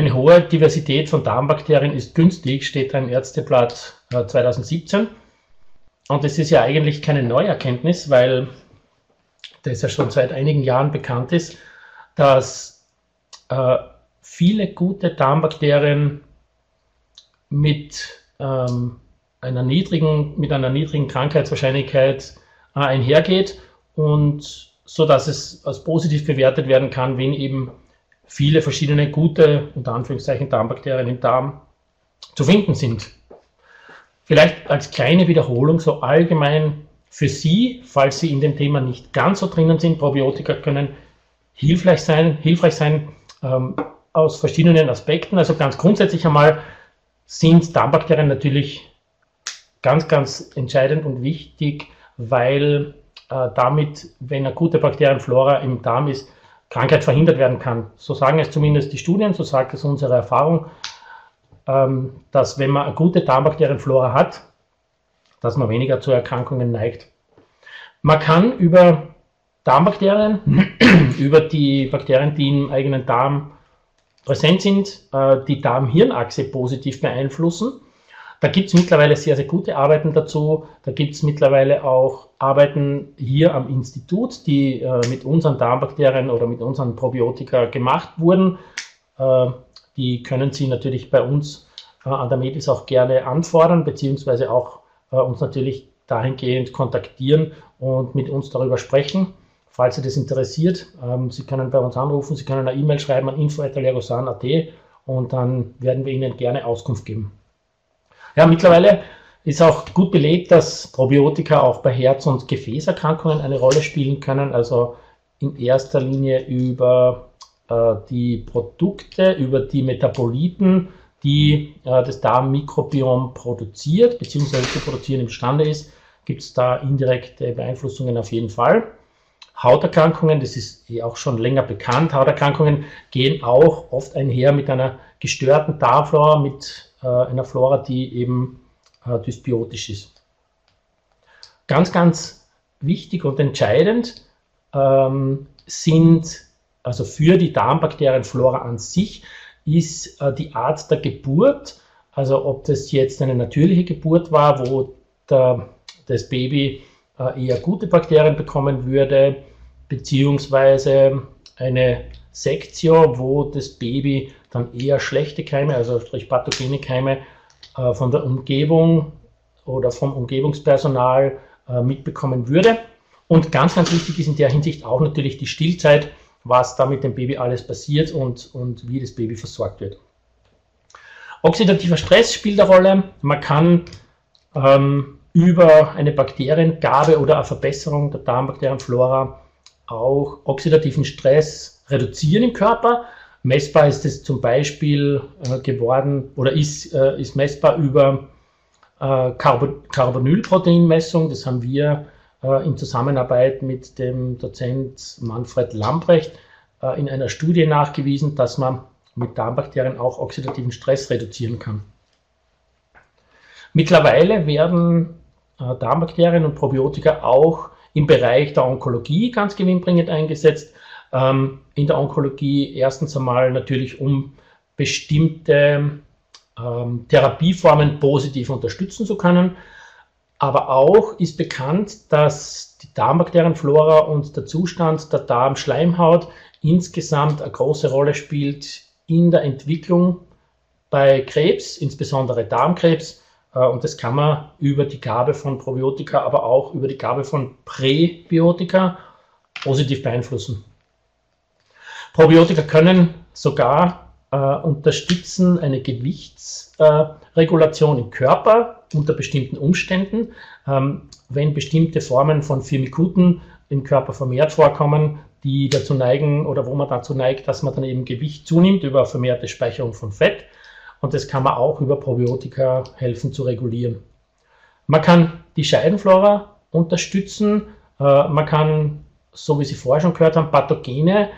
Eine hohe Diversität von Darmbakterien ist günstig, steht da im Ärzteblatt 2017. Äh, Und das ist ja eigentlich keine Neuerkenntnis, weil das ja schon seit einigen Jahren bekannt ist, dass äh, viele gute Darmbakterien mit, ähm, einer, niedrigen, mit einer niedrigen Krankheitswahrscheinlichkeit äh, einhergeht und so dass es als positiv bewertet werden kann, wenn eben viele verschiedene gute, unter Anführungszeichen, Darmbakterien im Darm zu finden sind. Vielleicht als kleine Wiederholung so allgemein für Sie, falls Sie in dem Thema nicht ganz so drinnen sind, Probiotika können hilfreich sein, hilfreich sein ähm, aus verschiedenen Aspekten. Also ganz grundsätzlich einmal sind Darmbakterien natürlich ganz, ganz entscheidend und wichtig, weil äh, damit, wenn eine gute Bakterienflora im Darm ist, Krankheit verhindert werden kann. So sagen es zumindest die Studien, so sagt es unsere Erfahrung, ähm, dass wenn man eine gute Darmbakterienflora hat, dass man weniger zu Erkrankungen neigt. Man kann über Darmbakterien, über die Bakterien, die im eigenen Darm präsent sind, äh, die Darm-Hirn-Achse positiv beeinflussen. Da gibt es mittlerweile sehr, sehr gute Arbeiten dazu. Da gibt es mittlerweile auch Arbeiten hier am Institut, die äh, mit unseren Darmbakterien oder mit unseren Probiotika gemacht wurden. Äh, die können Sie natürlich bei uns an der Medis auch gerne anfordern, beziehungsweise auch uns natürlich dahingehend kontaktieren und mit uns darüber sprechen. Falls Sie das interessiert, ähm, Sie können bei uns anrufen, Sie können eine E-Mail schreiben an info.lergosan.at und dann werden wir Ihnen gerne Auskunft geben. Ja, mittlerweile ist auch gut belegt, dass Probiotika auch bei Herz- und Gefäßerkrankungen eine Rolle spielen können, also in erster Linie über äh, die Produkte, über die Metaboliten, die äh, das Darmmikrobiom produziert, beziehungsweise zu produzieren imstande ist, gibt es da indirekte Beeinflussungen auf jeden Fall. Hauterkrankungen, das ist eh auch schon länger bekannt, Hauterkrankungen gehen auch oft einher mit einer gestörten Darmflora, mit einer Flora, die eben äh, dysbiotisch ist. Ganz, ganz wichtig und entscheidend ähm, sind, also für die Darmbakterienflora an sich, ist äh, die Art der Geburt, also ob das jetzt eine natürliche Geburt war, wo der, das Baby äh, eher gute Bakterien bekommen würde, beziehungsweise eine Sektio, wo das Baby dann eher schlechte Keime, also sprich pathogene Keime äh, von der Umgebung oder vom Umgebungspersonal äh, mitbekommen würde. Und ganz, ganz wichtig ist in der Hinsicht auch natürlich die Stillzeit, was da mit dem Baby alles passiert und, und wie das Baby versorgt wird. Oxidativer Stress spielt eine Rolle. Man kann ähm, über eine Bakteriengabe oder eine Verbesserung der Darmbakterienflora auch oxidativen Stress reduzieren im Körper. Messbar ist es zum Beispiel äh, geworden oder ist, äh, ist messbar über äh, Carbonylproteinmessung. Das haben wir äh, in Zusammenarbeit mit dem Dozent Manfred Lamprecht äh, in einer Studie nachgewiesen, dass man mit Darmbakterien auch oxidativen Stress reduzieren kann. Mittlerweile werden äh, Darmbakterien und Probiotika auch im Bereich der Onkologie ganz gewinnbringend eingesetzt. Ähm, in der Onkologie erstens einmal natürlich, um bestimmte ähm, Therapieformen positiv unterstützen zu können. Aber auch ist bekannt, dass die Darmbakterienflora und der Zustand der Darmschleimhaut insgesamt eine große Rolle spielt in der Entwicklung bei Krebs, insbesondere Darmkrebs, und das kann man über die Gabe von Probiotika, aber auch über die Gabe von Präbiotika positiv beeinflussen. Probiotika können sogar äh, unterstützen eine Gewichtsregulation äh, im Körper unter bestimmten Umständen. Ähm, wenn bestimmte Formen von Firmikuten im Körper vermehrt vorkommen, die dazu neigen oder wo man dazu neigt, dass man dann eben Gewicht zunimmt über vermehrte Speicherung von Fett, und das kann man auch über Probiotika helfen zu regulieren. Man kann die Scheidenflora unterstützen. Äh, man kann, so wie Sie vorher schon gehört haben, Pathogene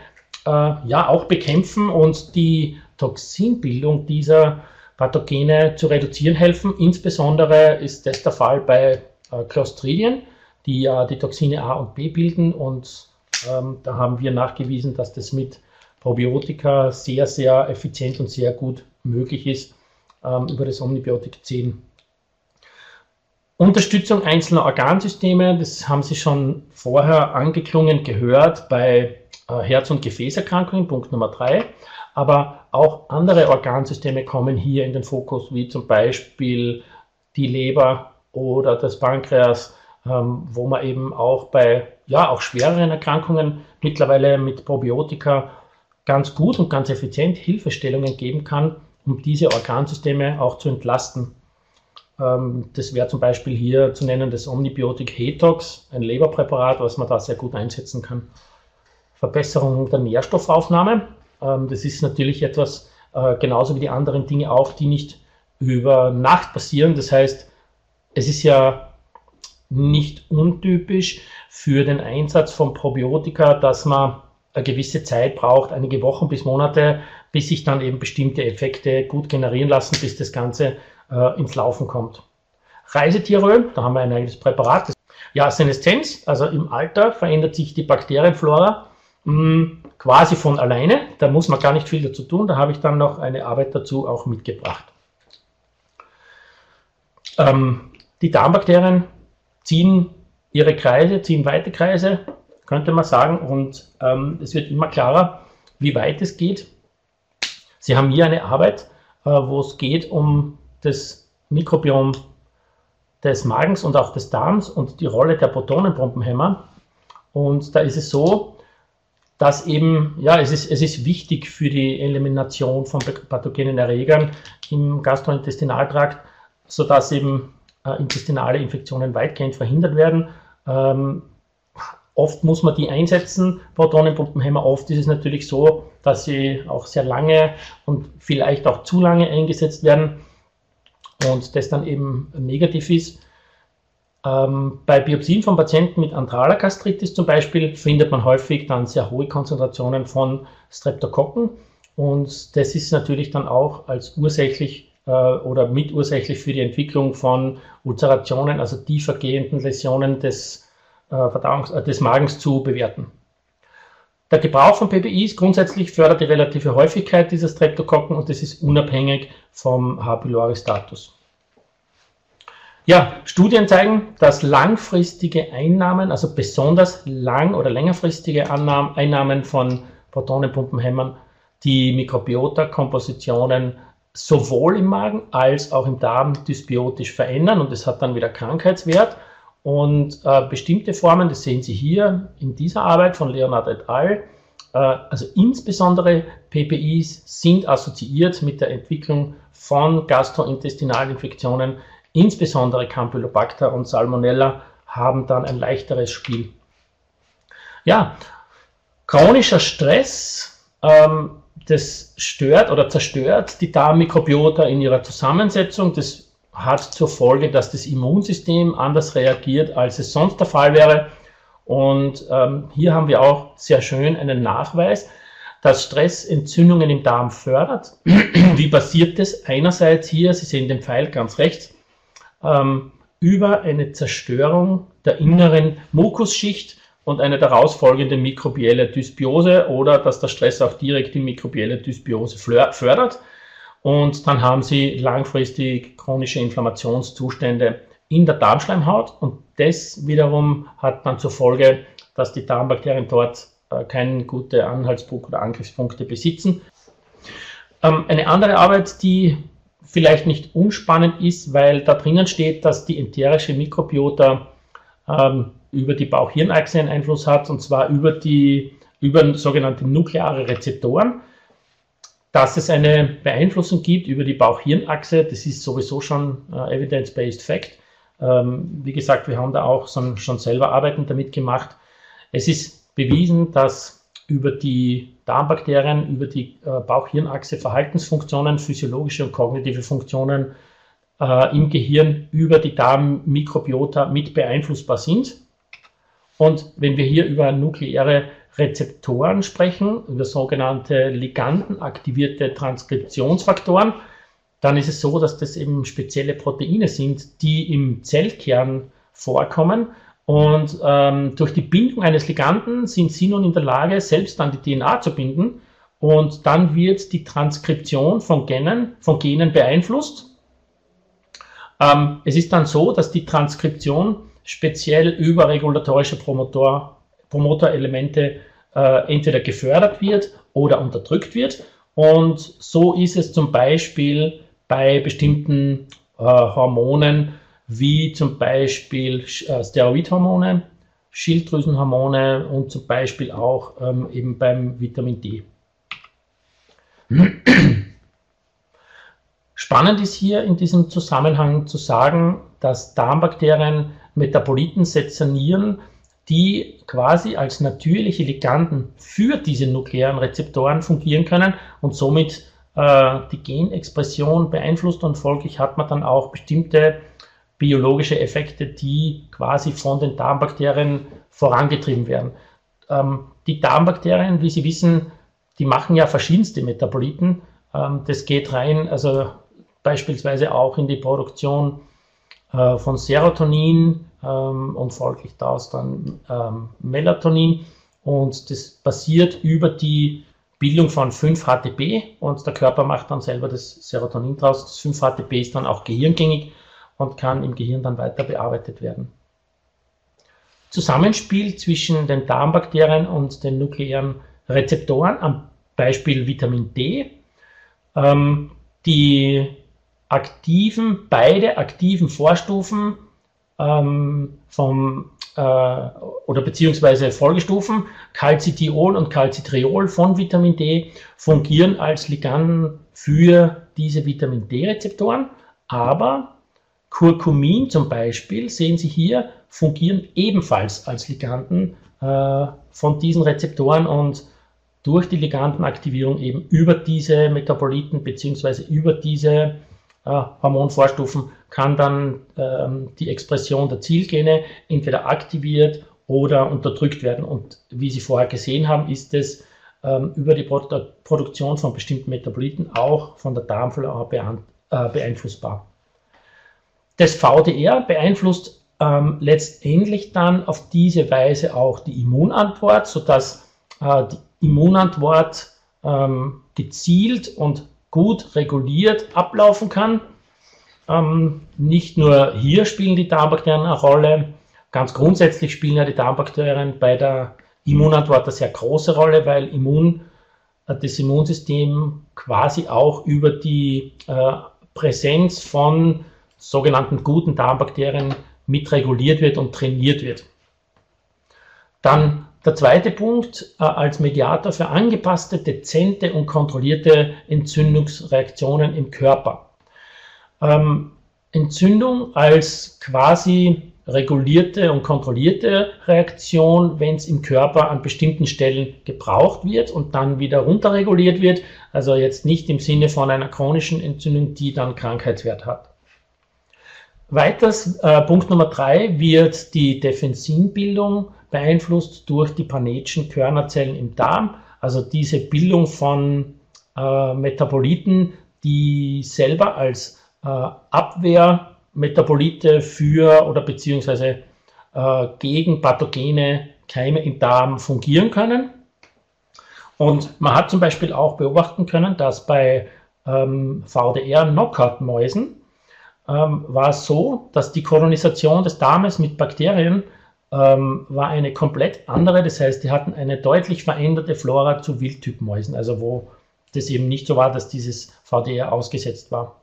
äh, ja auch bekämpfen und die Toxinbildung dieser Pathogene zu reduzieren helfen. Insbesondere ist das der Fall bei äh, Clostridien, die ja die Toxine A und B bilden und ähm, da haben wir nachgewiesen, dass das mit Probiotika sehr, sehr effizient und sehr gut möglich ist ähm, über das Omnibiotik 10. Unterstützung einzelner Organsysteme, das haben Sie schon vorher angeklungen gehört bei äh, Herz- und Gefäßerkrankungen, Punkt Nummer 3. Aber auch andere Organsysteme kommen hier in den Fokus, wie zum Beispiel die Leber oder das Pankreas, ähm, wo man eben auch bei ja, auch schwereren Erkrankungen mittlerweile mit Probiotika ganz gut und ganz effizient Hilfestellungen geben kann, um diese Organsysteme auch zu entlasten. Ähm, das wäre zum Beispiel hier zu nennen das Omnibiotik Hetox, ein Leberpräparat, was man da sehr gut einsetzen kann. Verbesserung der Nährstoffaufnahme. Ähm, das ist natürlich etwas, äh, genauso wie die anderen Dinge auch, die nicht über Nacht passieren. Das heißt, es ist ja nicht untypisch für den Einsatz von Probiotika, dass man eine gewisse Zeit braucht, einige Wochen bis Monate, bis sich dann eben bestimmte Effekte gut generieren lassen, bis das Ganze äh, ins Laufen kommt. Reisetieröl, da haben wir ein eigenes Präparat. Ja, Seneszenz, also im Alter verändert sich die Bakterienflora mh, hm, quasi von alleine. Da muss man gar nicht viel dazu tun. Da habe ich dann noch eine Arbeit dazu auch mitgebracht. Ähm, die Darmbakterien ziehen ihre Kreise, ziehen weite Kreise, könnte man sagen, und ähm, es wird immer klarer, wie weit es geht. Sie haben hier eine Arbeit, äh, wo es geht um das Mikrobiom des Magens und auch des Darms und die Rolle der Protonenpumpenhämmer. Und da ist es so, dass eben, ja, es ist, es ist wichtig für die Elimination von pathogenen Erregern im Gastrointestinaltrakt, sodass eben äh, intestinale Infektionen weitgehend verhindert werden. Ähm, oft muss man die einsetzen, Protonenpumpenhämmer. Oft ist es natürlich so, dass sie auch sehr lange und vielleicht auch zu lange eingesetzt werden und das dann eben negativ ist. Ähm, bei Biopsien von Patienten mit antraler Gastritis zum Beispiel findet man häufig dann sehr hohe Konzentrationen von Streptokokken und das ist natürlich dann auch als ursächlich äh, oder mitursächlich für die Entwicklung von Ulcerationen, also tiefergehenden Läsionen des, Verdauungs-, äh, des Magens zu bewerten. Der Gebrauch von PPIs grundsätzlich fördert die relative Häufigkeit dieser Streptokokken und das ist unabhängig vom H. pylori-Status. Ja, Studien zeigen, dass langfristige Einnahmen, also besonders lang- oder längerfristige Einnahmen von Protonenpumpenhämmern, die Mikrobiota-Kompositionen sowohl im Magen als auch im Darm dysbiotisch verändern und es hat dann wieder Krankheitswert. Und äh, bestimmte Formen, das sehen Sie hier in dieser Arbeit von Leonard et al., äh, also insbesondere PPIs sind assoziiert mit der Entwicklung von Gastrointestinalinfektionen, insbesondere Campylobacter und Salmonella haben dann ein leichteres Spiel. Ja, chronischer Stress ähm, das stört oder zerstört die Darmmikrobiota in ihrer Zusammensetzung. Das hat zur Folge, dass das Immunsystem anders reagiert, als es sonst der Fall wäre. Und ähm, hier haben wir auch sehr schön einen Nachweis, dass Stress Entzündungen im Darm fördert. Wie passiert das? Einerseits hier, Sie sehen den Pfeil ganz rechts, ähm, über eine Zerstörung der inneren Mukusschicht und eine daraus folgende mikrobielle Dysbiose oder dass der Stress auch direkt die mikrobielle Dysbiose fördert. Und dann haben sie langfristig chronische Inflammationszustände in der Darmschleimhaut und das wiederum hat dann zur Folge, dass die Darmbakterien dort äh, keine gute Anhaltspunkte oder Angriffspunkte besitzen. Ähm, eine andere Arbeit, die vielleicht nicht unspannend ist, weil da drinnen steht, dass die enterische Mikrobiota ähm, über die Bauchhirnachse einen Einfluss hat, und zwar über die über sogenannte nukleare Rezeptoren. Dass es eine Beeinflussung gibt über die Bauchhirnachse, das ist sowieso schon äh, evidence-based fact. Ähm, wie gesagt, wir haben da auch schon, schon selber Arbeiten damit gemacht. Es ist bewiesen, dass über die Darmbakterien, über die äh, Bauchhirnachse Verhaltensfunktionen, physiologische und kognitive Funktionen äh, im Gehirn über die Darmmikrobiota mit beeinflussbar sind. Und wenn wir hier über nukleare Rezeptoren sprechen, über sogenannte ligandenaktivierte Transkriptionsfaktoren, dann ist es so, dass das eben spezielle Proteine sind, die im Zellkern vorkommen. Und ähm, durch die Bindung eines Liganden sind sie nun in der Lage, selbst an die DNA zu binden und dann wird die Transkription von Genen, von Genen beeinflusst. Ähm, es ist dann so, dass die Transkription speziell über regulatorische Promotor, Promoterelemente äh, entweder gefördert wird oder unterdrückt wird. Und so ist es zum Beispiel bei bestimmten äh, Hormonen, wie zum Beispiel äh, Steroidhormone, Schilddrüsenhormone und zum Beispiel auch ähm, eben beim Vitamin D. Spannend ist hier in diesem Zusammenhang zu sagen, dass Darmbakterien Metaboliten sezernieren, die quasi als natürliche Liganden für diese nuklearen Rezeptoren fungieren können und somit äh, die Genexpression beeinflusst und folglich hat man dann auch bestimmte biologische Effekte, die quasi von den Darmbakterien vorangetrieben werden. Ähm, die Darmbakterien, wie Sie wissen, die machen ja verschiedenste Metaboliten. Ähm, das geht rein, also beispielsweise auch in die Produktion äh, von Serotonin ähm, und folglich daraus dann ähm, Melatonin. Und das passiert über die Bildung von 5-HTP und der Körper macht dann selber das Serotonin draus. Das 5-HTP ist dann auch gehirngängig und kann im Gehirn dann weiter bearbeitet werden. Zusammenspiel zwischen den Darmbakterien und den nuklearen Rezeptoren, am Beispiel Vitamin D. Ähm, die aktiven, beide aktiven Vorstufen ähm, vom äh, oder beziehungsweise Folgestufen, Calcitriol und Calcitriol von Vitamin D, fungieren als Liganden für diese Vitamin D-Rezeptoren, aber Curcumin zum Beispiel, sehen Sie hier, fungieren ebenfalls als Liganden äh, von diesen Rezeptoren und durch die Ligandenaktivierung eben über diese Metaboliten beziehungsweise über diese Hormonvorstufen kann dann ähm, die Expression der Zielgene entweder aktiviert oder unterdrückt werden. Und wie Sie vorher gesehen haben, ist es ähm, über die Produ Produktion von bestimmten Metaboliten auch von der Darmflora äh, beeinflussbar. Das VDR beeinflusst ähm, letztendlich dann auf diese Weise auch die Immunantwort, sodass äh, die Immunantwort ähm, gezielt und gut reguliert ablaufen kann. Ähm, nicht nur hier spielen die Darmbakterien eine Rolle, ganz grundsätzlich spielen ja die Darmbakterien bei der Immunantwort eine sehr große Rolle, weil Immun, äh, das Immunsystem quasi auch über die äh, Präsenz von sogenannten guten Darmbakterien mitreguliert wird und trainiert wird. Dann der zweite Punkt, äh, als Mediator für angepasste, dezente und kontrollierte Entzündungsreaktionen im Körper. Ähm, Entzündung als quasi regulierte und kontrollierte Reaktion, wenn es im Körper an bestimmten Stellen gebraucht wird und dann wieder runterreguliert wird. Also jetzt nicht im Sinne von einer chronischen Entzündung, die dann Krankheitswert hat. Weiters, äh, Punkt Nummer drei, wird die Defensinbildung beeinflusst durch die Panetschen Körnerzellen im Darm, also diese Bildung von äh, Metaboliten, die selber als äh, Abwehrmetabolite für oder beziehungsweise äh, gegen pathogene Keime im Darm fungieren können. Und man hat zum Beispiel auch beobachten können, dass bei ähm, VDR-Knockout-Mäusen ähm, war es so, dass die Kolonisation des Darmes mit Bakterien ähm, war eine komplett andere. Das heißt, die hatten eine deutlich veränderte Flora zu Wildtypmäusen, also wo das eben nicht so war, dass dieses VDR ausgesetzt war.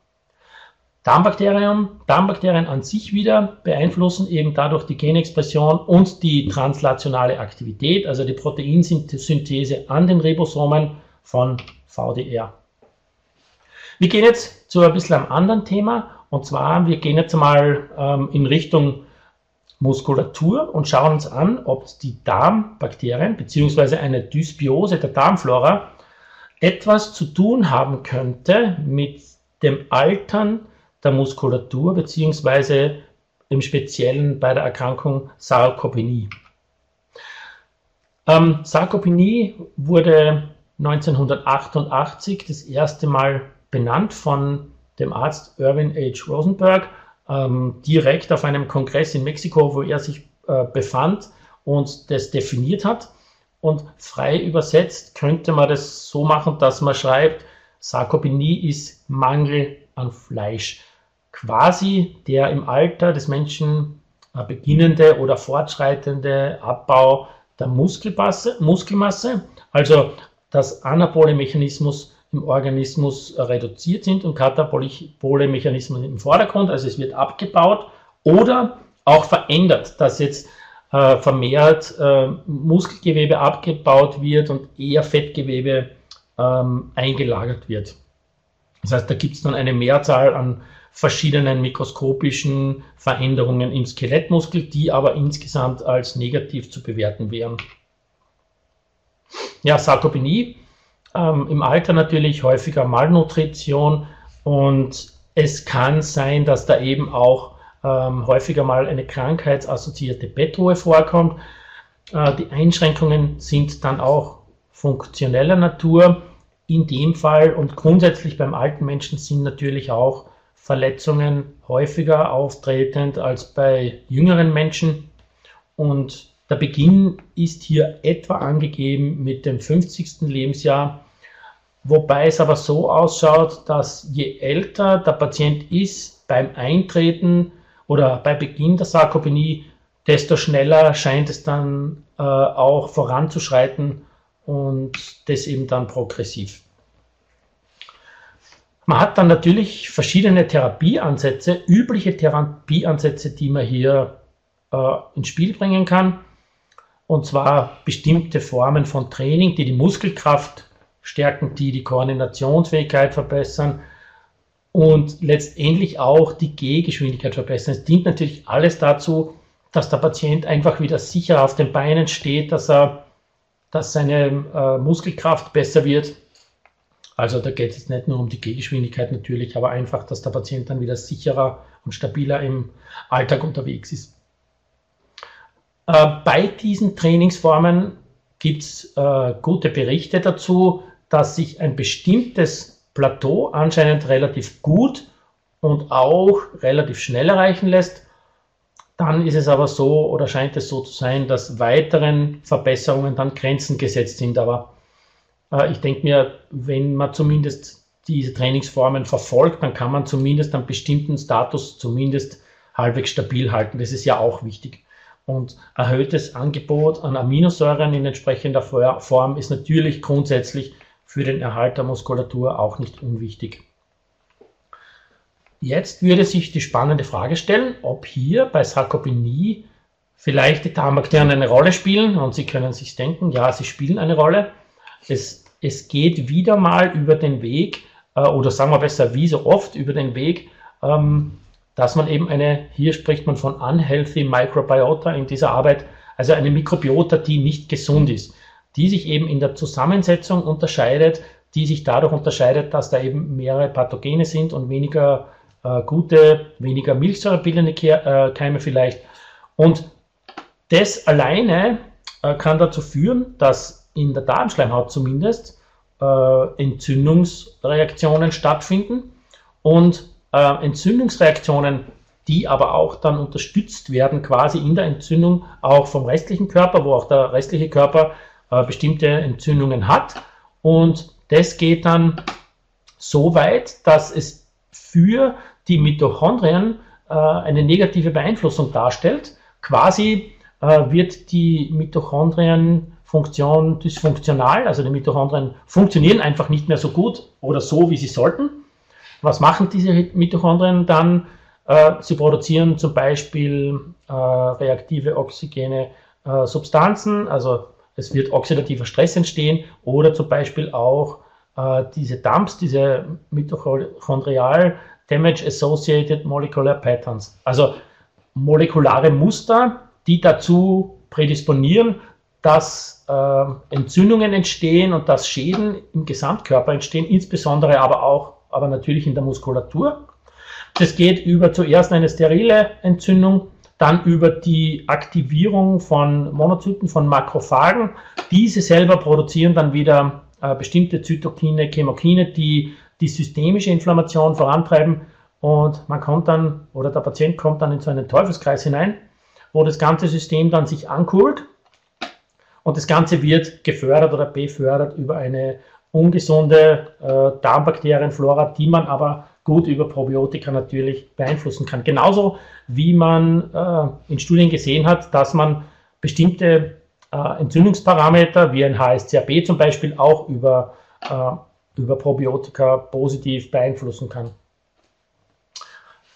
Darmbakterien, Darmbakterien an sich wieder beeinflussen eben dadurch die Genexpression und die translationale Aktivität, also die Proteinsynthese an den Ribosomen von VDR. Wir gehen jetzt zu ein bisschen einem anderen Thema und zwar, wir gehen jetzt mal ähm, in Richtung Muskulatur und schauen uns an, ob die Darmbakterien bzw. eine Dysbiose der Darmflora etwas zu tun haben könnte mit dem Altern der Muskulatur bzw. im Speziellen bei der Erkrankung Sarkopenie. Ähm, Sarkopenie wurde 1988 das erste Mal benannt von dem Arzt Irwin H. Rosenberg ähm, direkt auf einem Kongress in Mexiko, wo er sich äh, befand und das definiert hat. Und frei übersetzt könnte man das so machen, dass man schreibt, Sarkopenie ist Mangel an Fleisch. Quasi der im Alter des Menschen äh, beginnende oder fortschreitende Abbau der Muskelmasse, Muskelmasse also dass anabole Mechanismus im Organismus reduziert sind und katabole Mechanismen im Vordergrund, also es wird abgebaut oder auch verändert, dass jetzt äh, vermehrt äh, Muskelgewebe abgebaut wird und eher Fettgewebe ähm, eingelagert wird. Das heißt, da gibt es dann eine Mehrzahl an verschiedenen mikroskopischen Veränderungen im Skelettmuskel, die aber insgesamt als negativ zu bewerten wären. Ja, Sarkopenie, ähm, im Alter natürlich häufiger Malnutrition und es kann sein, dass da eben auch ähm, häufiger mal eine krankheitsassoziierte Bettruhe vorkommt. Äh, die Einschränkungen sind dann auch funktioneller Natur. In dem Fall und grundsätzlich beim alten Menschen sind natürlich auch Verletzungen häufiger auftretend als bei jüngeren Menschen. Und der Beginn ist hier etwa angegeben mit dem 50. Lebensjahr, wobei es aber so ausschaut, dass je älter der Patient ist beim Eintreten oder bei Beginn der Sarkopenie, desto schneller scheint es dann äh, auch voranzuschreiten und das eben dann progressiv. Man hat dann natürlich verschiedene Therapieansätze, übliche Therapieansätze, die man hier äh, ins Spiel bringen kann. Und zwar bestimmte Formen von Training, die die Muskelkraft stärken, die die Koordinationsfähigkeit verbessern und letztendlich auch die Gehgeschwindigkeit verbessern. Es dient natürlich alles dazu, dass der Patient einfach wieder sicher auf den Beinen steht, dass er, dass seine äh, Muskelkraft besser wird also da geht es nicht nur um die Gehgeschwindigkeit natürlich, aber einfach, dass der Patient dann wieder sicherer und stabiler im Alltag unterwegs ist. Äh, bei diesen Trainingsformen gibt es äh, gute Berichte dazu, dass sich ein bestimmtes Plateau anscheinend relativ gut und auch relativ schnell erreichen lässt. Dann ist es aber so oder scheint es so zu sein, dass weiteren Verbesserungen dann Grenzen gesetzt sind. Aber äh, ich denke mir, wenn man zumindest diese Trainingsformen verfolgt, dann kann man zumindest einen bestimmten Status zumindest halbwegs stabil halten. Das ist ja auch wichtig. Und erhöhtes Angebot an Aminosäuren in entsprechender Form ist natürlich grundsätzlich für den Erhalt der Muskulatur auch nicht unwichtig. Jetzt würde sich die spannende Frage stellen, ob hier bei Sarkopenie vielleicht die Darmbakterien eine Rolle spielen. Und Sie können sich denken, ja, sie spielen eine Rolle. Es, es geht wieder mal über den Weg, äh, oder sagen wir besser, wie so oft über den Weg, ähm, dass man eben eine, hier spricht man von unhealthy microbiota in dieser Arbeit, also eine Mikrobiota, die nicht gesund ist, die sich eben in der Zusammensetzung unterscheidet, die sich dadurch unterscheidet, dass da eben mehrere Pathogene sind und weniger äh, gute, weniger milchsäurebildende äh, Keime vielleicht. Und das alleine äh, kann dazu führen, dass in der Darmschleimhaut zumindest äh, Entzündungsreaktionen stattfinden und äh, Entzündungsreaktionen, die aber auch dann unterstützt werden, quasi in der Entzündung auch vom restlichen Körper, wo auch der restliche Körper äh, bestimmte Entzündungen hat. Und das geht dann so weit, dass es für die Mitochondrien äh, eine negative Beeinflussung darstellt. Quasi äh, wird die Mitochondrien Funktion dysfunktional, also die Mitochondrien funktionieren einfach nicht mehr so gut oder so, wie sie sollten. Was machen diese Mitochondrien dann? Äh, sie produzieren zum Beispiel äh, reaktive oxygene äh, Substanzen, also es wird oxidativer Stress entstehen oder zum Beispiel auch diese Dumps, diese mitochondrial Damage Associated Molecular Patterns, also molekulare Muster, die dazu prädisponieren, dass äh, Entzündungen entstehen und dass Schäden im Gesamtkörper entstehen, insbesondere aber auch, aber natürlich in der Muskulatur. Das geht über zuerst eine sterile Entzündung, dann über die Aktivierung von Monozyten, von Makrophagen. Diese selber produzieren dann wieder äh, bestimmte Zytokine, Chemokine, die die systemische Inflammation vorantreiben. Und man kommt dann, oder der Patient kommt dann in so einen Teufelskreis hinein, wo das ganze System dann sich ankurbelt Und das Ganze wird gefördert oder befördert über eine ungesunde äh, Darmbakterienflora, die man aber gut über Probiotika natürlich beeinflussen kann. Genauso wie man äh, in Studien gesehen hat, dass man bestimmte äh, Entzündungsparameter wie ein HSCRP zum Beispiel auch über, äh, über Probiotika positiv beeinflussen kann.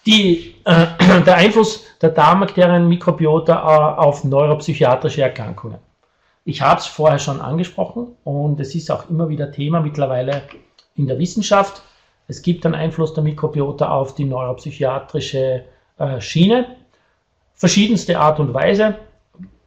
Die, äh, der Einfluss der Darmbakterien-Mikrobiota äh, auf neuropsychiatrische Erkrankungen. Ich habe es vorher schon angesprochen und es ist auch immer wieder Thema mittlerweile in der Wissenschaft. Es gibt einen Einfluss der Mikrobiota auf die neuropsychiatrische äh, Schiene. Verschiedenste Art und Weise.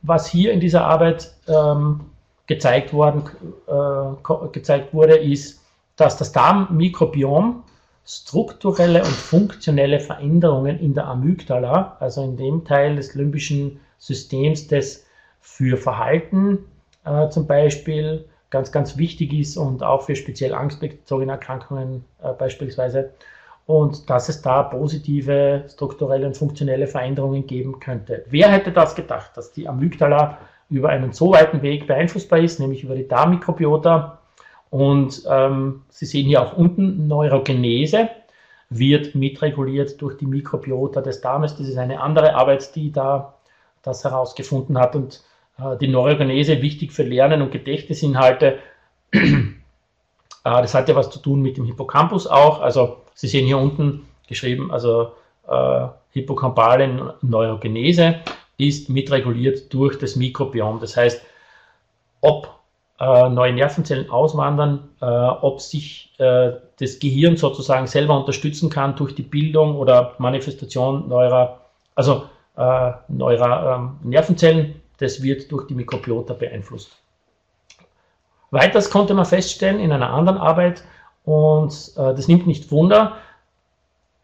Was hier in dieser Arbeit ähm, gezeigt, worden, äh, gezeigt wurde, ist, dass das Darmmikrobiom strukturelle und funktionelle Veränderungen in der Amygdala, also in dem Teil des limbischen Systems, das für Verhalten äh, zum Beispiel ganz, ganz wichtig ist und auch für speziell angstbezogene Erkrankungen äh, beispielsweise. Und dass es da positive strukturelle und funktionelle Veränderungen geben könnte. Wer hätte das gedacht, dass die Amygdala über einen so weiten Weg beeinflussbar ist, nämlich über die Darmmikrobiota, und ähm, Sie sehen hier auch unten Neurogenese wird mitreguliert durch die Mikrobiota des Darmes. Das ist eine andere Arbeit, die da das herausgefunden hat. Und äh, die Neurogenese wichtig für Lernen und Gedächtnisinhalte. äh, das hat ja was zu tun mit dem Hippocampus auch. Also Sie sehen hier unten geschrieben, also äh, hippocampale Neurogenese ist mitreguliert durch das Mikrobiom. Das heißt, ob äh, neue Nervenzellen auswandern, äh, ob sich äh, das Gehirn sozusagen selber unterstützen kann durch die Bildung oder Manifestation neuer, also äh, neuer ähm, Nervenzellen. Das wird durch die Mikrobiota beeinflusst. Weiters konnte man feststellen in einer anderen Arbeit, und äh, das nimmt nicht Wunder,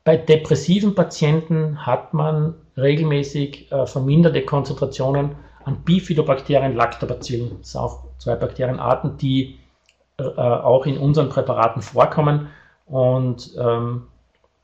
bei depressiven Patienten hat man regelmäßig äh, verminderte Konzentrationen an Bifidobakterien, Lactobacillen. Das sind auch zwei Bakterienarten, die äh, auch in unseren Präparaten vorkommen. Und ähm,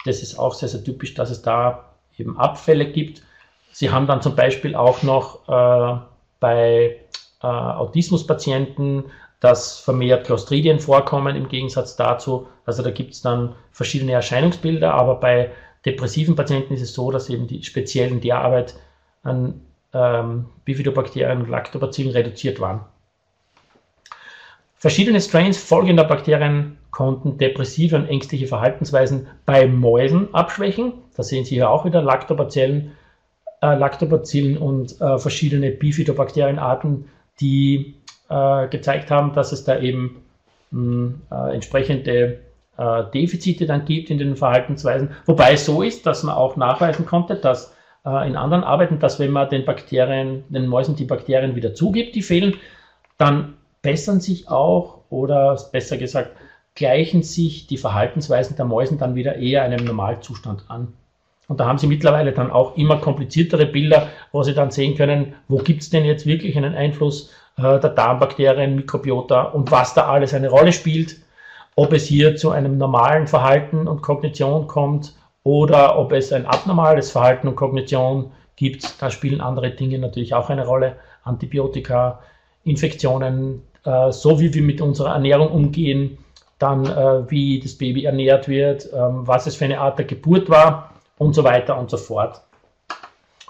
das ist auch sehr, sehr typisch, dass es da eben Abfälle gibt. Sie haben dann zum Beispiel auch noch äh, bei äh, Autismuspatienten, dass vermehrt Clostridien vorkommen im Gegensatz dazu. Also da gibt es dann verschiedene Erscheinungsbilder, aber bei depressiven Patienten ist es so, dass eben die speziell in der Arbeit an ähm, Bifidobakterien und Lactobacillen reduziert waren. Verschiedene Strains folgender Bakterien konnten depressive und ängstliche Verhaltensweisen bei Mäusen abschwächen. Da sehen Sie hier auch wieder Lactobacillen, äh, Lactobacillen und äh, verschiedene Bifidobakterienarten, die äh, gezeigt haben, dass es da eben mh, hm, äh, entsprechende äh, Defizite dann gibt in den Verhaltensweisen. Wobei es so ist, dass man auch nachweisen konnte, dass äh, in anderen Arbeiten, dass wenn man den Bakterien, den Mäusen die Bakterien wieder zugibt, die fehlen, dann bessern sich auch oder besser gesagt, gleichen sich die Verhaltensweisen der Mäusen dann wieder eher einem Normalzustand an. Und da haben Sie mittlerweile dann auch immer kompliziertere Bilder, wo Sie dann sehen können, wo gibt es denn jetzt wirklich einen Einfluss äh, der Darmbakterien, Mikrobiota und was da alles eine Rolle spielt, ob es hier zu einem normalen Verhalten und Kognition kommt oder ob es ein abnormales Verhalten und Kognition gibt. Da spielen andere Dinge natürlich auch eine Rolle. Antibiotika, Infektionen, äh, so wie wir mit unserer Ernährung umgehen, dann äh, wie das Baby ernährt wird, äh, was es für eine Art der Geburt war und so weiter und so fort.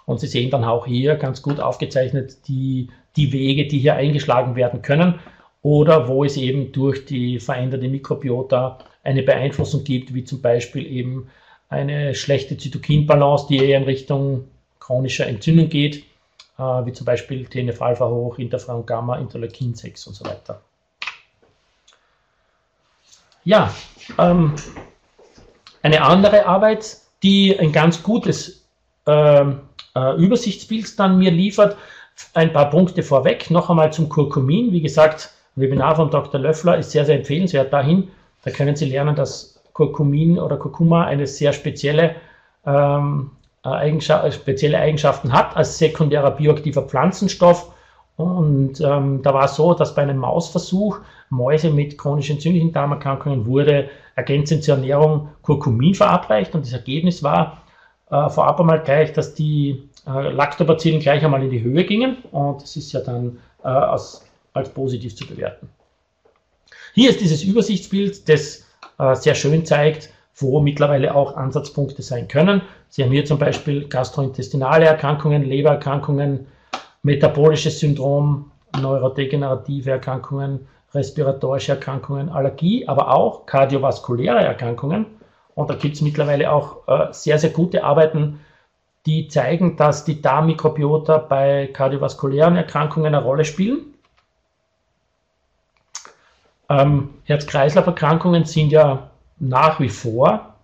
Und Sie sehen dann auch hier ganz gut aufgezeichnet die, die Wege, die hier eingeschlagen werden können oder wo es eben durch die veränderte Mikrobiota eine Beeinflussung gibt, wie zum Beispiel eben eine schlechte Zytokinbalance, die eher in Richtung chronischer Entzündung geht äh, wie zum Beispiel TNF-Alpha hoch, Interferon Gamma, Interleukin 6 und so weiter. Ja, ähm, eine andere Arbeit, die ein ganz gutes ähm, äh, Übersichtsbild dann mir liefert, ein paar Punkte vorweg. Noch einmal zum Kurkumin. Wie gesagt, Webinar von Dr. Löffler ist sehr, sehr empfehlenswert dahin. Da können Sie lernen, dass Kurkumin oder Kurkuma eine sehr spezielle ähm, äh, Eigenschaft, spezielle Eigenschaften hat als sekundärer bioaktiver Pflanzenstoff. Und ähm, da war es so, dass bei einem Mausversuch Mäuse mit chronisch entzündlichen Darmerkrankungen wurde ergänzend zur Ernährung Kurkumin verabreicht. Und das Ergebnis war äh, vorab einmal gleich, dass die äh, Lactobacillen gleich einmal in die Höhe gingen. Und das ist ja dann äh, aus als positiv zu bewerten. Hier ist dieses Übersichtsbild, das äh, sehr schön zeigt, wo mittlerweile auch Ansatzpunkte sein können. Sie haben hier zum Beispiel gastrointestinale Erkrankungen, Lebererkrankungen, metabolisches Syndrom, neurodegenerative Erkrankungen, respiratorische Erkrankungen, Allergie, aber auch kardiovaskuläre Erkrankungen. Und da gibt es mittlerweile auch äh, sehr, sehr gute Arbeiten, die zeigen, dass die Darmmikrobiota bei kardiovaskulären Erkrankungen eine Rolle spielen. Ähm, Herz-Kreislauf-Erkrankungen sind ja nach wie vor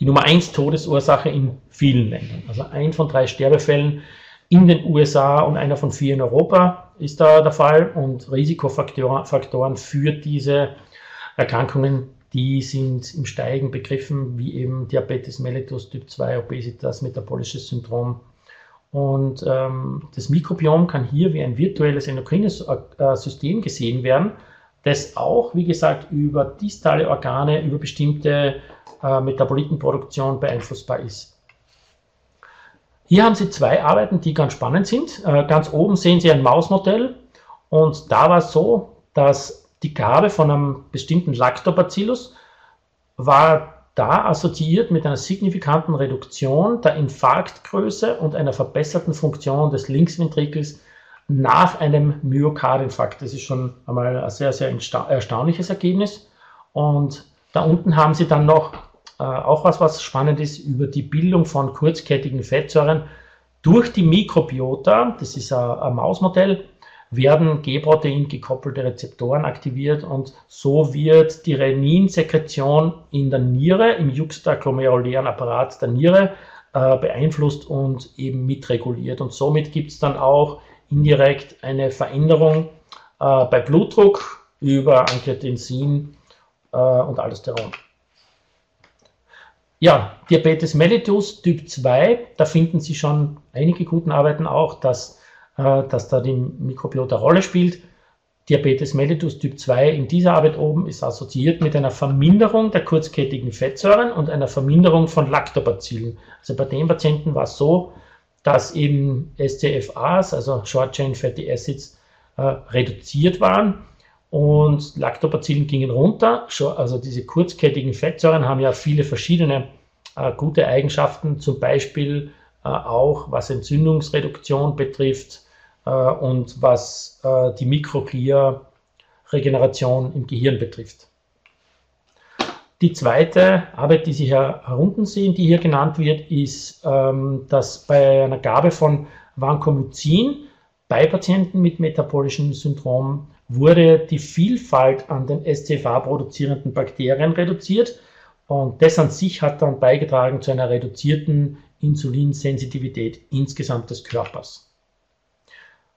die Nummer 1 Todesursache in vielen Ländern. Also ein von drei Sterbefällen in den USA und einer von vier in Europa ist da der Fall. Und Risikofaktoren für diese Erkrankungen, die sind im Steigen begriffen, wie eben Diabetes mellitus Typ 2, Obesitas, metabolisches Syndrom. Und ähm, das Mikrobiom kann hier wie ein virtuelles endokrines äh, System gesehen werden, das auch, wie gesagt, über distale Organe, über bestimmte äh, Metabolitenproduktion beeinflussbar ist. Hier haben Sie zwei Arbeiten, die ganz spannend sind. Äh, ganz oben sehen Sie ein Mausmodell und da war es so, dass die Gabe von einem bestimmten Lactobacillus war da assoziiert mit einer signifikanten Reduktion der Infarktgröße und einer verbesserten Funktion des Linksventrikels nach einem Myokardinfarkt. Das ist schon einmal ein sehr, sehr erstaunliches Ergebnis. Und da unten haben Sie dann noch auch was, was spannend ist, über die Bildung von kurzkettigen Fettsäuren durch die Mikrobiota, das ist ein, ein Mausmodell, werden G-Protein gekoppelte Rezeptoren aktiviert und so wird die Reninsekretion in der Niere, im juxtaglomerulären Apparat der Niere äh, beeinflusst und eben mitreguliert. Und somit gibt es dann auch indirekt eine Veränderung äh, bei Blutdruck über Angiotensin äh, und Aldosteron. Ja, Diabetes mellitus Typ 2, da finden Sie schon einige guten Arbeiten auch, dass, äh, dass da die Mikrobiota Rolle spielt. Diabetes mellitus Typ 2 in dieser Arbeit oben ist assoziiert mit einer Verminderung der kurzkettigen Fettsäuren und einer Verminderung von Lactobacillen. Also bei den Patienten war es so, dass eben SCFAs, also Short Chain Fatty Acids, äh, reduziert waren und Lactobacillen gingen runter. Also diese kurzkettigen Fettsäuren haben ja viele verschiedene äh, gute Eigenschaften, zum Beispiel äh, auch was Entzündungsreduktion betrifft äh, und was äh, die Mikroglia-Regeneration im Gehirn betrifft. Die zweite Arbeit, die Sie hier herunten sehen, die hier genannt wird, ist, ähm, dass bei einer Gabe von Vancomycin bei Patienten mit metabolischem Syndrom wurde die Vielfalt an den SCFA-produzierenden Bakterien reduziert und das an sich hat dann beigetragen zu einer reduzierten Insulinsensitivität insgesamt des Körpers.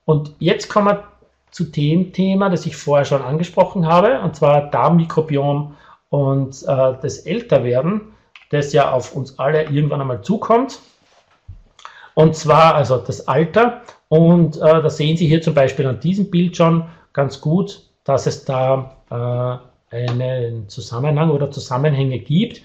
Und jetzt kommen wir zu dem Thema, das ich vorher schon angesprochen habe, und zwar Darmmikrobiom und äh, das Älterwerden, das ja auf uns alle irgendwann einmal zukommt. Und zwar also das Alter. Und äh, da sehen Sie hier zum Beispiel an diesem Bild schon, ganz gut, dass es da äh, einen Zusammenhang oder Zusammenhänge gibt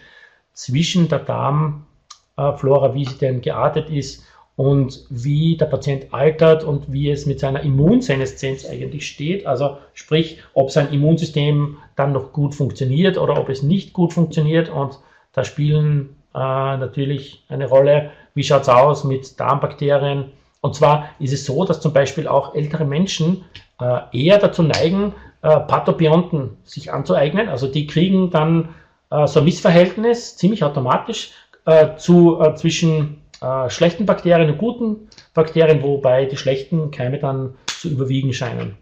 zwischen der Darmflora, wie sie denn geartet ist und wie der Patient altert und wie es mit seiner Immunseneszenz eigentlich steht. Also sprich, ob sein Immunsystem dann noch gut funktioniert oder ob es nicht gut funktioniert. Und da spielen äh, natürlich eine Rolle, wie schaut es aus mit Darmbakterien. Und zwar ist es so, dass zum Beispiel auch ältere Menschen äh, eher dazu neigen, äh, Pathobionten sich anzueignen. Also die kriegen dann äh, so ein Missverhältnis ziemlich automatisch äh, zu, äh, zwischen äh, schlechten Bakterien und guten Bakterien, wobei die schlechten Keime dann zu überwiegen scheinen.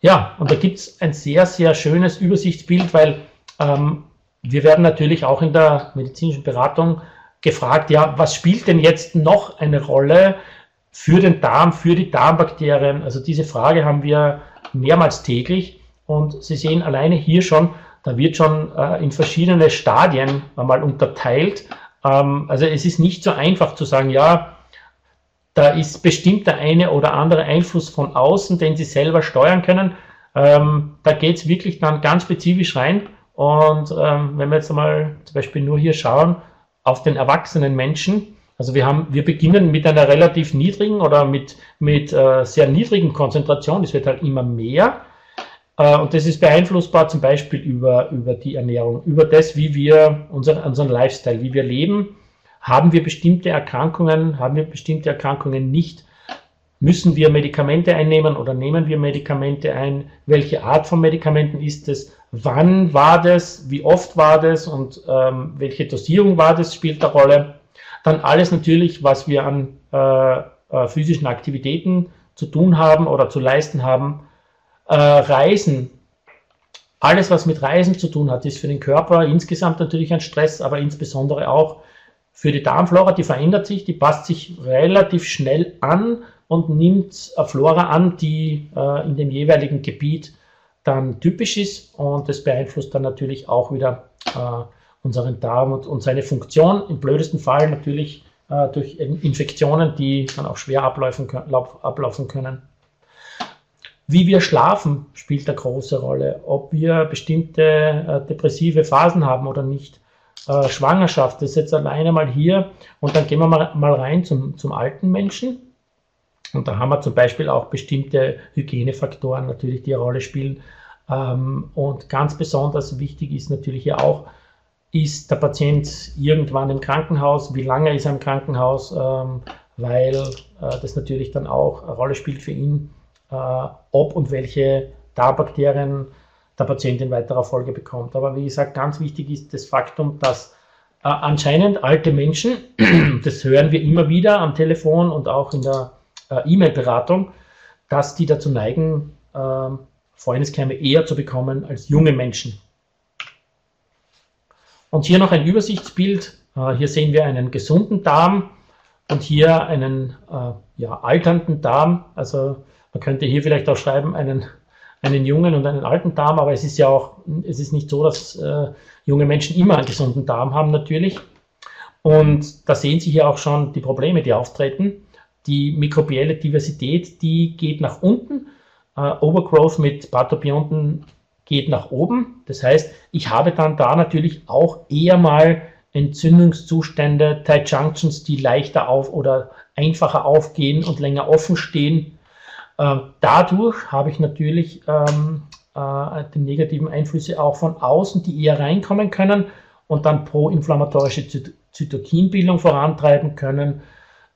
Ja, und da gibt es ein sehr, sehr schönes Übersichtsbild, weil ähm, wir werden natürlich auch in der medizinischen Beratung gefragt, ja, was spielt denn jetzt noch eine Rolle für den Darm, für die Darmbakterien? Also diese Frage haben wir mehrmals täglich und Sie sehen alleine hier schon, da wird schon äh, in verschiedene Stadien einmal unterteilt. Ähm, also es ist nicht so einfach zu sagen, ja, da ist bestimmt der eine oder andere Einfluss von außen, den Sie selber steuern können. Ähm, da geht es wirklich dann ganz spezifisch rein. Und ähm, wenn wir jetzt mal zum Beispiel nur hier schauen auf den erwachsenen Menschen, Also wir haben, wir beginnen mit einer relativ niedrigen oder mit, mit äh, sehr niedrigen Konzentration. Es wird halt immer mehr. Äh, und das ist beeinflussbar zum Beispiel über, über die Ernährung, über das, wie wir unseren, unseren Lifestyle, wie wir leben. Haben wir bestimmte Erkrankungen, haben wir bestimmte Erkrankungen nicht? Müssen wir Medikamente einnehmen oder nehmen wir Medikamente ein? Welche Art von Medikamenten ist es? Wann war das? Wie oft war das? Und ähm, welche Dosierung war das? Spielt eine Rolle. Dann alles natürlich, was wir an äh, äh, physischen Aktivitäten zu tun haben oder zu leisten haben. Äh, Reisen. Alles, was mit Reisen zu tun hat, ist für den Körper insgesamt natürlich ein Stress, aber insbesondere auch für die Darmflora. Die verändert sich, die passt sich relativ schnell an und nimmt eine Flora an, die äh, in dem jeweiligen Gebiet dann typisch ist und das beeinflusst dann natürlich auch wieder äh, unseren Darm und, und, seine Funktion. Im blödesten Fall natürlich äh, durch Infektionen, die dann auch schwer ablaufen, ablaufen können. Wie wir schlafen spielt eine große Rolle, ob wir bestimmte äh, depressive Phasen haben oder nicht. Äh, Schwangerschaft, ist jetzt alleine mal hier und dann gehen wir mal, mal rein zum, zum alten Menschen. Und da haben wir zum Beispiel auch bestimmte Hygienefaktoren natürlich, die eine Rolle spielen. Ähm, und ganz besonders wichtig ist natürlich hier auch, ist der Patient irgendwann im Krankenhaus, wie lange ist er im Krankenhaus, ähm, weil äh, das natürlich dann auch eine Rolle spielt für ihn, äh, ob und welche Darbakterien der Patient in weiterer Folge bekommt. Aber wie gesagt, ganz wichtig ist das Faktum, dass äh, anscheinend alte Menschen, das hören wir immer wieder am Telefon und auch in der äh, E-Mail-Beratung, dass die dazu neigen, äh, Freundeskeime eher zu bekommen als junge Menschen. Und hier noch ein Übersichtsbild. Äh, hier sehen wir einen gesunden Darm und hier einen äh, ja, alternden Darm. Also man könnte hier vielleicht auch schreiben, einen, einen jungen und einen alten Darm, aber es ist ja auch, es ist nicht so, dass äh, junge Menschen immer einen gesunden Darm haben natürlich. Und da sehen Sie hier auch schon die Probleme, die auftreten die mikrobielle Diversität, die geht nach unten. Äh, Overgrowth mit Pathobionten geht nach oben. Das heißt, ich habe dann da natürlich auch eher mal Entzündungszustände, Tight Junctions, die leichter auf oder einfacher aufgehen und länger offen stehen. Äh, dadurch habe ich natürlich ähm, äh, die negativen Einflüsse auch von außen, die eher reinkommen können und dann proinflammatorische Zytokinbildung vorantreiben können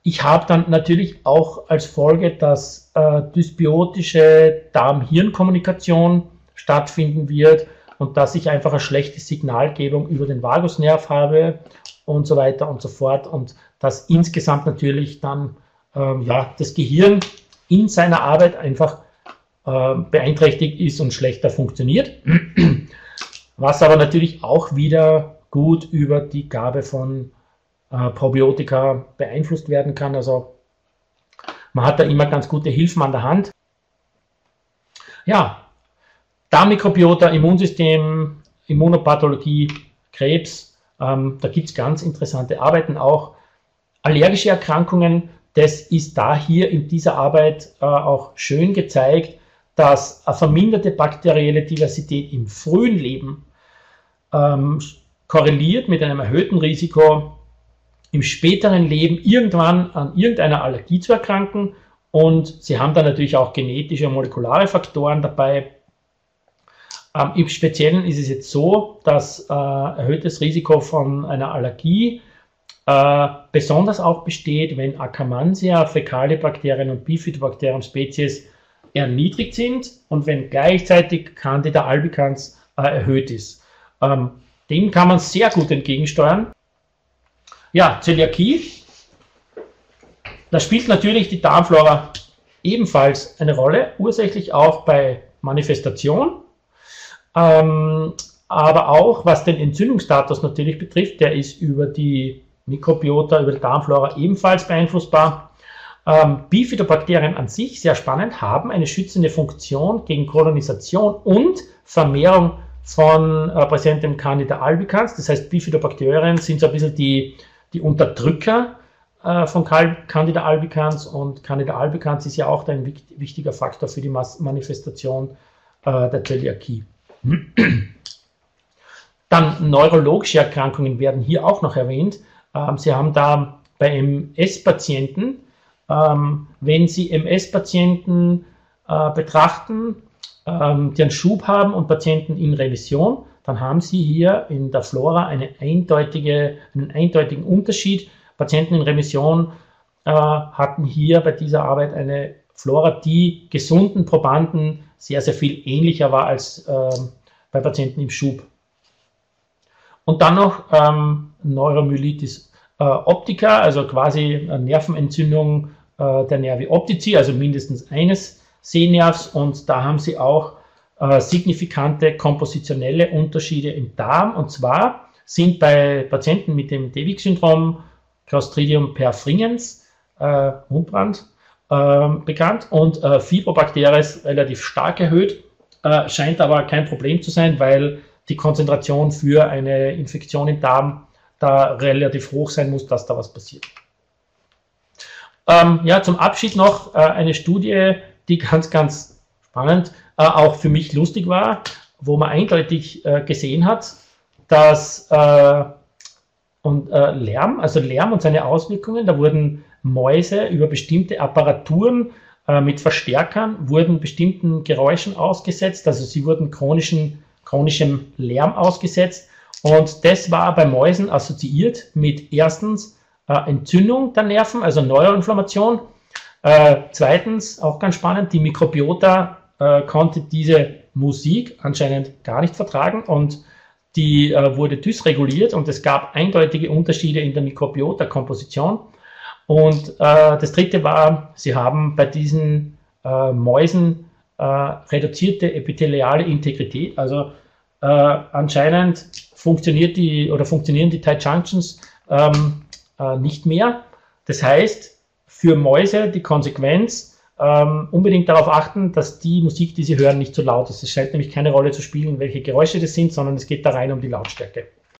ich habe dann natürlich auch als Folge, dass äh, dysbiotische Darm-Hirn-Kommunikation stattfinden wird und dass ich einfach eine schlechte Signalgebung über den Vagusnerv habe und so weiter und so fort und dass insgesamt natürlich dann ähm, ja, das Gehirn in seiner Arbeit einfach äh, beeinträchtigt ist und schlechter funktioniert. Was aber natürlich auch wieder gut über die Gabe von äh, Probiotika beeinflusst werden kann. Also man hat da immer ganz gute Hilfen an der Hand. Ja, Darmmikrobiota, Immunsystem, Immunopathologie, Krebs, ähm, da gibt es ganz interessante Arbeiten auch. Allergische Erkrankungen, das ist da hier in dieser Arbeit äh, auch schön gezeigt, dass eine verminderte bakterielle Diversität im frühen Leben ähm, korreliert mit einem erhöhten Risiko im späteren Leben irgendwann an irgendeiner Allergie zu erkranken. Und sie haben dann natürlich auch genetische und molekulare Faktoren dabei. Ähm, Im Speziellen ist es jetzt so, dass äh, erhöhtes Risiko von einer Allergie äh, besonders auch besteht, wenn Akkermansia, Fäkalibakterien und Bifidobakterium Spezies erniedrigt sind und wenn gleichzeitig Candida albicans äh, erhöht ist. Ähm, dem kann man sehr gut entgegensteuern. Ja, Zöliakie. Da spielt natürlich die Darmflora ebenfalls eine Rolle, ursächlich auch bei Manifestation. Ähm, aber auch was den Entzündungsstatus natürlich betrifft, der ist über die Mikrobiota, über die Darmflora ebenfalls beeinflussbar. Ähm, Bifidobakterien an sich, sehr spannend, haben eine schützende Funktion gegen Kolonisation und Vermehrung von äh, präsentem Candida albicans. Das heißt, Bifidobakterien sind so ein bisschen die die Unterdrücker äh, von Candida albicans und Candida albicans ist ja auch ein wichtiger Faktor für die Mas Manifestation äh, der Zöliakie. Dann neurologische Erkrankungen werden hier auch noch erwähnt. Ähm, Sie haben da bei MS-Patienten, ähm, wenn Sie MS-Patienten äh, betrachten, ähm, die einen Schub haben und Patienten in Remission, dann haben Sie hier in der Flora eine eindeutige, einen eindeutigen Unterschied. Patienten in Remission äh, hatten hier bei dieser Arbeit eine Flora, die gesunden Probanden sehr, sehr viel ähnlicher war als äh, bei Patienten im Schub. Und dann noch ähm, Neuromyelitis äh, optica, also quasi eine Nervenentzündung äh, der Nervi optici, also mindestens eines Sehnervs. Und da haben sie auch äh, signifikante kompositionelle Unterschiede im Darm. Und zwar sind bei Patienten mit dem Dewig-Syndrom Clostridium perfringens, äh, Mundbrand, äh, bekannt und äh, Fibrobacteries relativ stark erhöht, äh, scheint aber kein Problem zu sein, weil die Konzentration für eine Infektion im Darm da relativ hoch sein muss, dass da was passiert. Ähm, ja, zum Abschied noch äh, eine Studie, die ganz, ganz spannend, äh, auch für mich lustig war, wo man eindeutig äh, gesehen hat, dass äh, und äh, Lärm, also Lärm und seine Auswirkungen, da wurden Mäuse über bestimmte Apparaturen äh, mit Verstärkern, wurden bestimmten Geräuschen ausgesetzt, also sie wurden chronischen, chronischem Lärm ausgesetzt und das war bei Mäusen assoziiert mit erstens äh, Entzündung der Nerven, also Neuroinflammation. Äh, zweitens, auch ganz spannend, die Mikrobiota äh, konnte diese Musik anscheinend gar nicht vertragen und die äh, wurde dysreguliert und es gab eindeutige Unterschiede in der Mikrobiota-Komposition. Und äh, das dritte war, sie haben bei diesen äh, Mäusen reduzierte epitheliale Integrität, also anscheinend funktioniert die oder funktionieren die Tight Junctions ähm, äh, nicht mehr. Das heißt, für Mäuse die Konsequenz, ähm, unbedingt darauf achten, dass die Musik, die sie hören, nicht zu laut ist. Es scheint nämlich keine Rolle zu spielen, welche Geräusche das sind, sondern es geht da rein um die Lautstärke.